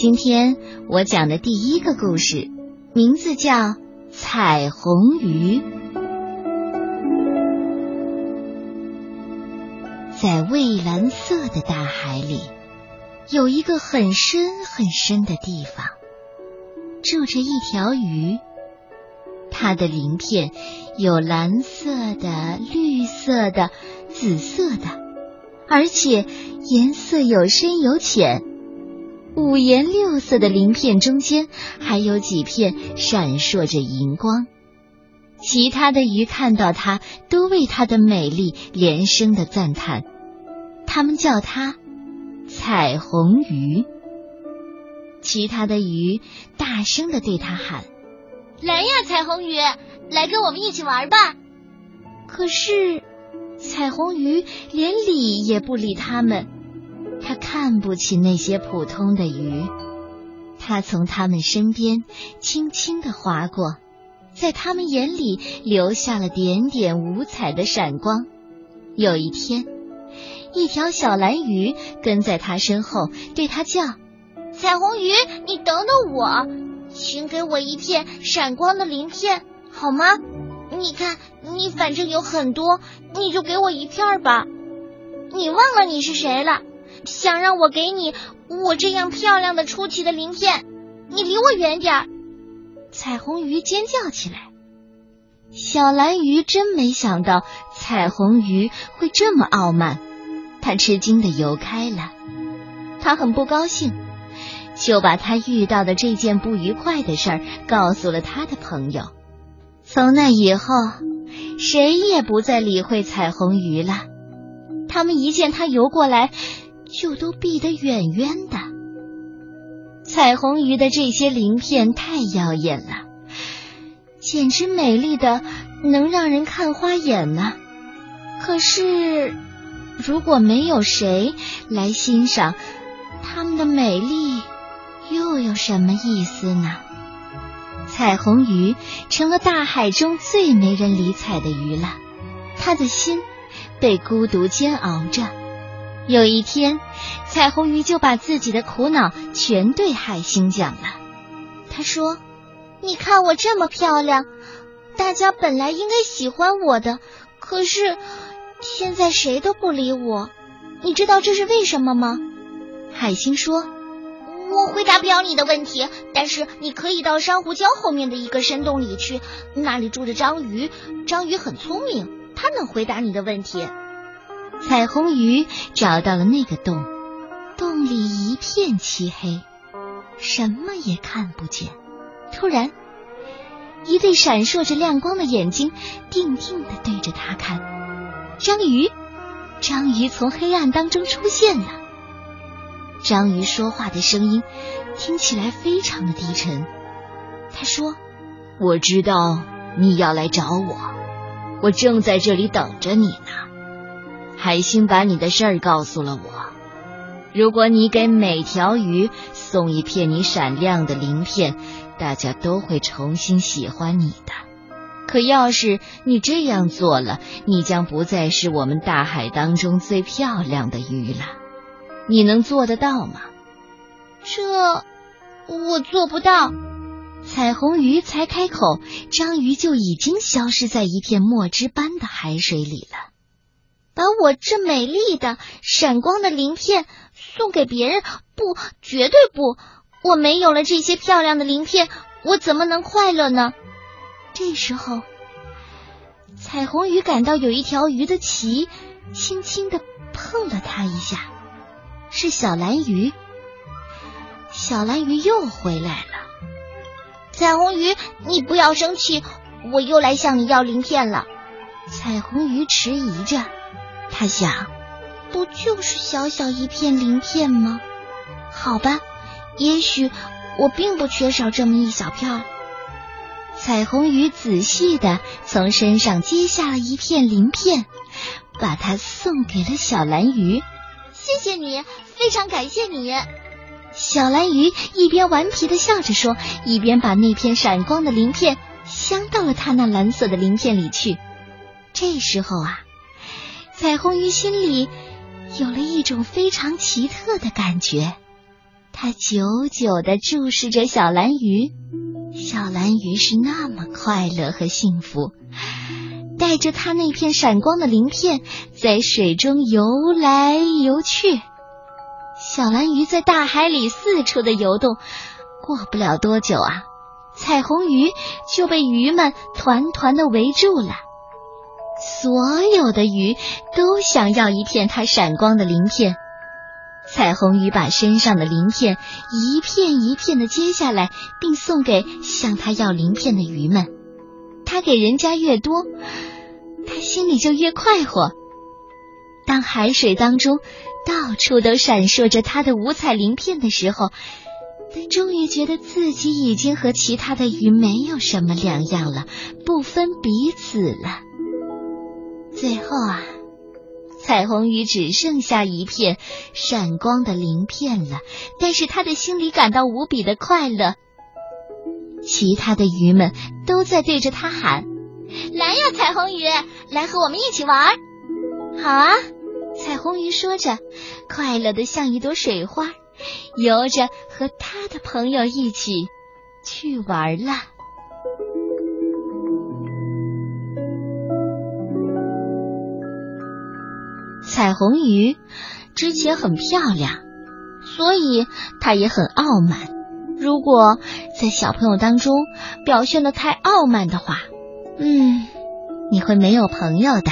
今天我讲的第一个故事，名字叫《彩虹鱼》。在蔚蓝色的大海里，有一个很深很深的地方，住着一条鱼。它的鳞片有蓝色的、绿色的、紫色的，而且颜色有深有浅。五颜六色的鳞片中间还有几片闪烁着银光。其他的鱼看到它，都为它的美丽连声的赞叹。他们叫它彩虹鱼。其他的鱼大声的对它喊：“来呀，彩虹鱼，来跟我们一起玩吧！”可是，彩虹鱼连理也不理他们。他看不起那些普通的鱼，他从他们身边轻轻的划过，在他们眼里留下了点点五彩的闪光。有一天，一条小蓝鱼跟在他身后，对他叫：“彩虹鱼，你等等我，请给我一片闪光的鳞片，好吗？你看，你反正有很多，你就给我一片吧。你忘了你是谁了？”想让我给你我这样漂亮的出奇的鳞片，你离我远点儿！彩虹鱼尖叫起来。小蓝鱼真没想到彩虹鱼会这么傲慢，他吃惊的游开了。他很不高兴，就把他遇到的这件不愉快的事儿告诉了他的朋友。从那以后，谁也不再理会彩虹鱼了。他们一见他游过来。就都避得远远的。彩虹鱼的这些鳞片太耀眼了，简直美丽的能让人看花眼呢。可是，如果没有谁来欣赏它们的美丽，又有什么意思呢？彩虹鱼成了大海中最没人理睬的鱼了，它的心被孤独煎熬着。有一天，彩虹鱼就把自己的苦恼全对海星讲了。他说：“你看我这么漂亮，大家本来应该喜欢我的，可是现在谁都不理我。你知道这是为什么吗？”海星说：“我回答不了你的问题，但是你可以到珊瑚礁后面的一个深洞里去，那里住着章鱼。章鱼很聪明，它能回答你的问题。”彩虹鱼找到了那个洞，洞里一片漆黑，什么也看不见。突然，一对闪烁着亮光的眼睛定定的对着他看。章鱼，章鱼从黑暗当中出现了。章鱼说话的声音听起来非常的低沉。他说：“我知道你要来找我，我正在这里等着你呢。”海星把你的事儿告诉了我。如果你给每条鱼送一片你闪亮的鳞片，大家都会重新喜欢你的。可要是你这样做了，你将不再是我们大海当中最漂亮的鱼了。你能做得到吗？这我做不到。彩虹鱼才开口，章鱼就已经消失在一片墨汁般的海水里了。把我这美丽的、闪光的鳞片送给别人？不，绝对不！我没有了这些漂亮的鳞片，我怎么能快乐呢？这时候，彩虹鱼感到有一条鱼的鳍轻轻的碰了它一下，是小蓝鱼。小蓝鱼又回来了。彩虹鱼，你不要生气，我又来向你要鳞片了。彩虹鱼迟疑着。他想，不就是小小一片鳞片吗？好吧，也许我并不缺少这么一小片。彩虹鱼仔细的从身上揭下了一片鳞片，把它送给了小蓝鱼。谢谢你，非常感谢你。小蓝鱼一边顽皮的笑着说，一边把那片闪光的鳞片镶到了它那蓝色的鳞片里去。这时候啊。彩虹鱼心里有了一种非常奇特的感觉，它久久的注视着小蓝鱼，小蓝鱼是那么快乐和幸福，带着它那片闪光的鳞片在水中游来游去。小蓝鱼在大海里四处的游动，过不了多久啊，彩虹鱼就被鱼们团团的围住了。所有的鱼都想要一片它闪光的鳞片。彩虹鱼把身上的鳞片一片一片的揭下来，并送给向它要鳞片的鱼们。它给人家越多，它心里就越快活。当海水当中到处都闪烁着它的五彩鳞片的时候，它终于觉得自己已经和其他的鱼没有什么两样了，不分彼此了。最后啊。彩虹鱼只剩下一片闪光的鳞片了，但是他的心里感到无比的快乐。其他的鱼们都在对着他喊：“来呀，彩虹鱼，来和我们一起玩！”好啊，彩虹鱼说着，快乐的像一朵水花，游着和他的朋友一起去玩了。彩虹鱼之前很漂亮，所以它也很傲慢。如果在小朋友当中表现的太傲慢的话，嗯，你会没有朋友的。